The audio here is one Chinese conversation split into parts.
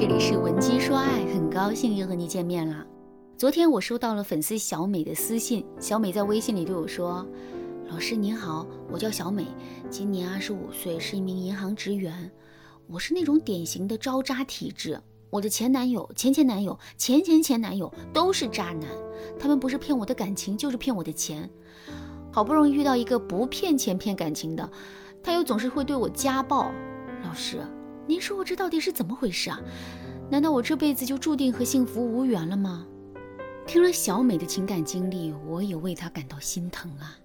这里是文姬说爱，很高兴又和你见面了。昨天我收到了粉丝小美的私信，小美在微信里对我说：“老师您好，我叫小美，今年二十五岁，是一名银行职员。我是那种典型的招渣体质，我的前男友、前前男友、前前前男友都是渣男，他们不是骗我的感情，就是骗我的钱。好不容易遇到一个不骗钱骗感情的，他又总是会对我家暴。老师。”您说我这到底是怎么回事啊？难道我这辈子就注定和幸福无缘了吗？听了小美的情感经历，我也为她感到心疼啊。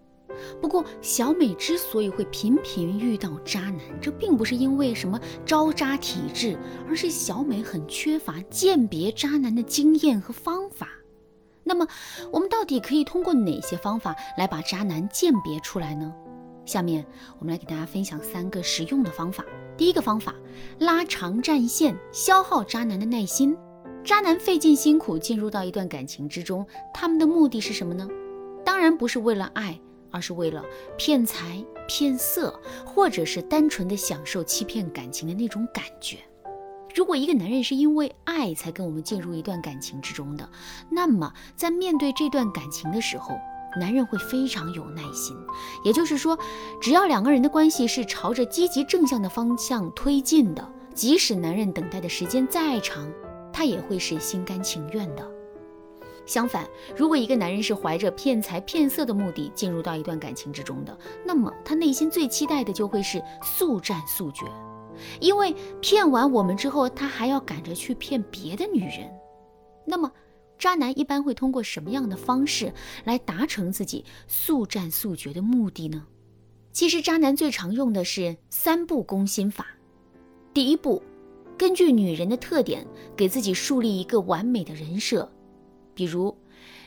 不过，小美之所以会频频遇到渣男，这并不是因为什么招渣体质，而是小美很缺乏鉴别渣男的经验和方法。那么，我们到底可以通过哪些方法来把渣男鉴别出来呢？下面我们来给大家分享三个实用的方法。第一个方法，拉长战线，消耗渣男的耐心。渣男费尽辛苦进入到一段感情之中，他们的目的是什么呢？当然不是为了爱，而是为了骗财骗色，或者是单纯的享受欺骗感情的那种感觉。如果一个男人是因为爱才跟我们进入一段感情之中的，那么在面对这段感情的时候，男人会非常有耐心，也就是说，只要两个人的关系是朝着积极正向的方向推进的，即使男人等待的时间再长，他也会是心甘情愿的。相反，如果一个男人是怀着骗财骗色的目的进入到一段感情之中的，那么他内心最期待的就会是速战速决，因为骗完我们之后，他还要赶着去骗别的女人，那么。渣男一般会通过什么样的方式来达成自己速战速决的目的呢？其实，渣男最常用的是三步攻心法。第一步，根据女人的特点，给自己树立一个完美的人设。比如，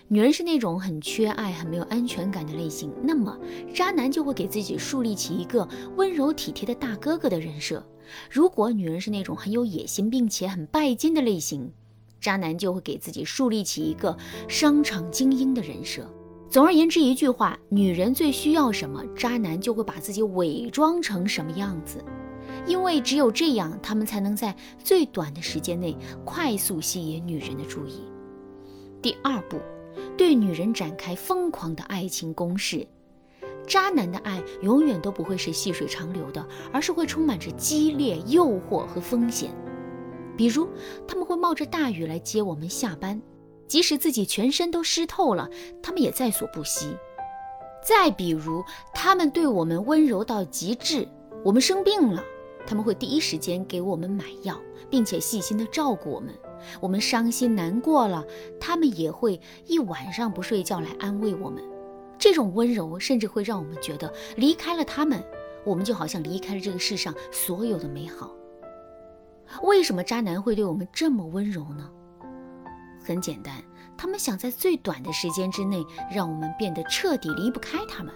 女人是那种很缺爱、很没有安全感的类型，那么渣男就会给自己树立起一个温柔体贴的大哥哥的人设。如果女人是那种很有野心并且很拜金的类型，渣男就会给自己树立起一个商场精英的人设。总而言之，一句话，女人最需要什么，渣男就会把自己伪装成什么样子。因为只有这样，他们才能在最短的时间内快速吸引女人的注意。第二步，对女人展开疯狂的爱情攻势。渣男的爱永远都不会是细水长流的，而是会充满着激烈诱惑和风险。比如，他们会冒着大雨来接我们下班，即使自己全身都湿透了，他们也在所不惜。再比如，他们对我们温柔到极致，我们生病了，他们会第一时间给我们买药，并且细心的照顾我们。我们伤心难过了，他们也会一晚上不睡觉来安慰我们。这种温柔甚至会让我们觉得，离开了他们，我们就好像离开了这个世上所有的美好。为什么渣男会对我们这么温柔呢？很简单，他们想在最短的时间之内让我们变得彻底离不开他们。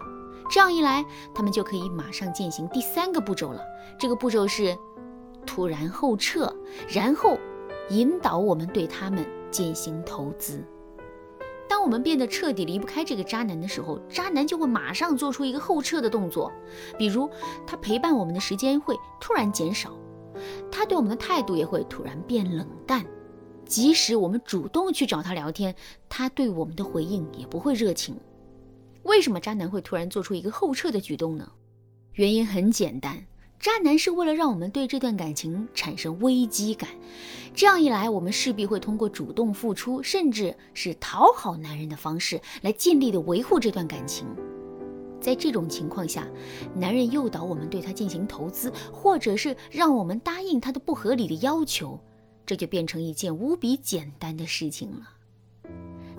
这样一来，他们就可以马上进行第三个步骤了。这个步骤是突然后撤，然后引导我们对他们进行投资。当我们变得彻底离不开这个渣男的时候，渣男就会马上做出一个后撤的动作，比如他陪伴我们的时间会突然减少。他对我们的态度也会突然变冷淡，即使我们主动去找他聊天，他对我们的回应也不会热情。为什么渣男会突然做出一个后撤的举动呢？原因很简单，渣男是为了让我们对这段感情产生危机感，这样一来，我们势必会通过主动付出，甚至是讨好男人的方式来尽力的维护这段感情。在这种情况下，男人诱导我们对他进行投资，或者是让我们答应他的不合理的要求，这就变成一件无比简单的事情了。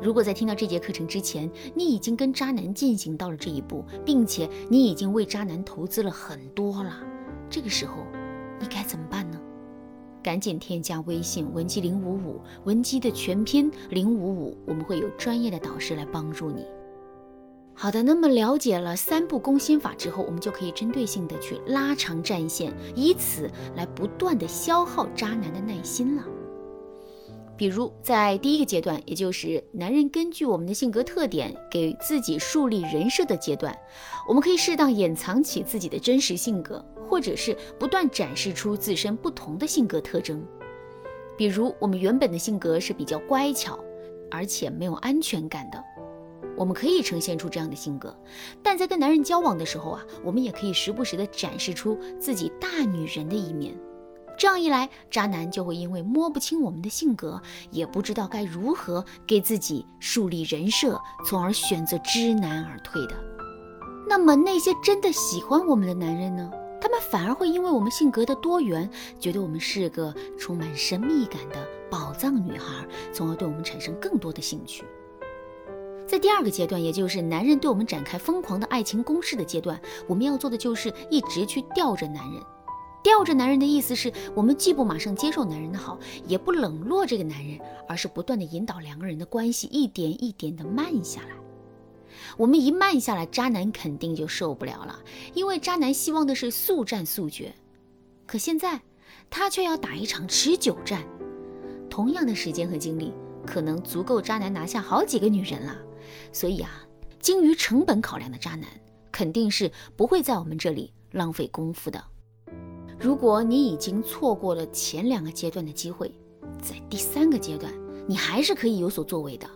如果在听到这节课程之前，你已经跟渣男进行到了这一步，并且你已经为渣男投资了很多了，这个时候你该怎么办呢？赶紧添加微信文姬零五五，文姬的全拼零五五，我们会有专业的导师来帮助你。好的，那么了解了三步攻心法之后，我们就可以针对性的去拉长战线，以此来不断的消耗渣男的耐心了。比如在第一个阶段，也就是男人根据我们的性格特点给自己树立人设的阶段，我们可以适当掩藏起自己的真实性格，或者是不断展示出自身不同的性格特征。比如我们原本的性格是比较乖巧，而且没有安全感的，我们可以呈现出这样的性格。但在跟男人交往的时候啊，我们也可以时不时的展示出自己大女人的一面。这样一来，渣男就会因为摸不清我们的性格，也不知道该如何给自己树立人设，从而选择知难而退的。那么那些真的喜欢我们的男人呢？他们反而会因为我们性格的多元，觉得我们是个充满神秘感的宝藏女孩，从而对我们产生更多的兴趣。在第二个阶段，也就是男人对我们展开疯狂的爱情攻势的阶段，我们要做的就是一直去吊着男人。吊着男人的意思是我们既不马上接受男人的好，也不冷落这个男人，而是不断的引导两个人的关系一点一点的慢下来。我们一慢下来，渣男肯定就受不了了，因为渣男希望的是速战速决，可现在他却要打一场持久战。同样的时间和精力，可能足够渣男拿下好几个女人了。所以啊，精于成本考量的渣男，肯定是不会在我们这里浪费功夫的。如果你已经错过了前两个阶段的机会，在第三个阶段，你还是可以有所作为的。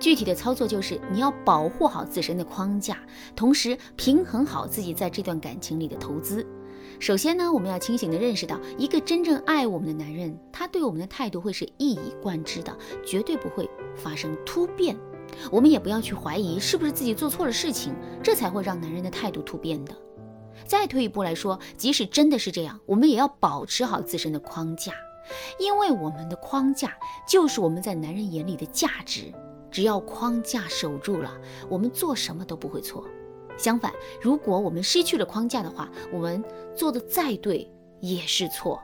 具体的操作就是，你要保护好自身的框架，同时平衡好自己在这段感情里的投资。首先呢，我们要清醒地认识到，一个真正爱我们的男人，他对我们的态度会是一以贯之的，绝对不会发生突变。我们也不要去怀疑是不是自己做错了事情，这才会让男人的态度突变的。再退一步来说，即使真的是这样，我们也要保持好自身的框架，因为我们的框架就是我们在男人眼里的价值。只要框架守住了，我们做什么都不会错。相反，如果我们失去了框架的话，我们做的再对也是错。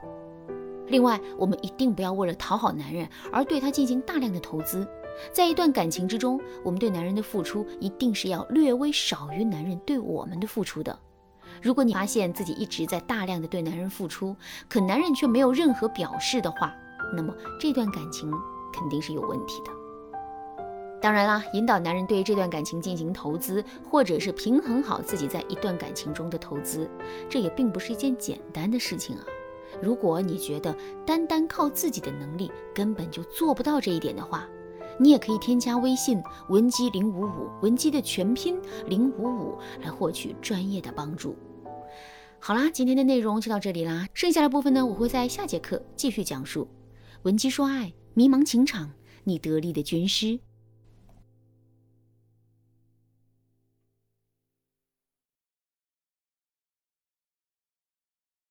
另外，我们一定不要为了讨好男人而对他进行大量的投资。在一段感情之中，我们对男人的付出一定是要略微少于男人对我们的付出的。如果你发现自己一直在大量的对男人付出，可男人却没有任何表示的话，那么这段感情肯定是有问题的。当然啦，引导男人对这段感情进行投资，或者是平衡好自己在一段感情中的投资，这也并不是一件简单的事情啊。如果你觉得单单靠自己的能力根本就做不到这一点的话，你也可以添加微信文姬零五五，文姬的全拼零五五，来获取专业的帮助。好啦，今天的内容就到这里啦，剩下的部分呢，我会在下节课继续讲述。文姬说爱，迷茫情场，你得力的军师。